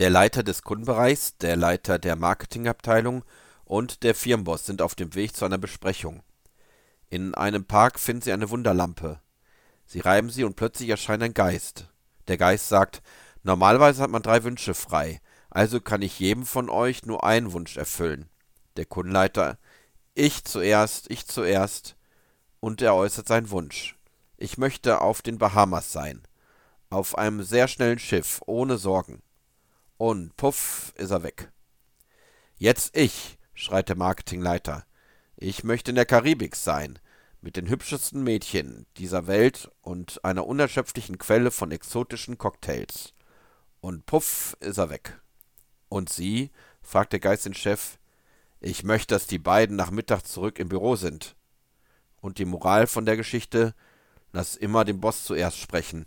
Der Leiter des Kundenbereichs, der Leiter der Marketingabteilung und der Firmenboss sind auf dem Weg zu einer Besprechung. In einem Park finden sie eine Wunderlampe. Sie reiben sie und plötzlich erscheint ein Geist. Der Geist sagt, normalerweise hat man drei Wünsche frei, also kann ich jedem von euch nur einen Wunsch erfüllen. Der Kundenleiter, ich zuerst, ich zuerst. Und er äußert seinen Wunsch. Ich möchte auf den Bahamas sein. Auf einem sehr schnellen Schiff, ohne Sorgen. Und puff ist er weg. Jetzt ich, schreit der Marketingleiter. Ich möchte in der Karibik sein, mit den hübschesten Mädchen dieser Welt und einer unerschöpflichen Quelle von exotischen Cocktails. Und puff ist er weg. Und Sie? fragt der Geist den Chef. Ich möchte, dass die beiden nach Mittag zurück im Büro sind. Und die Moral von der Geschichte? Lass immer den Boss zuerst sprechen.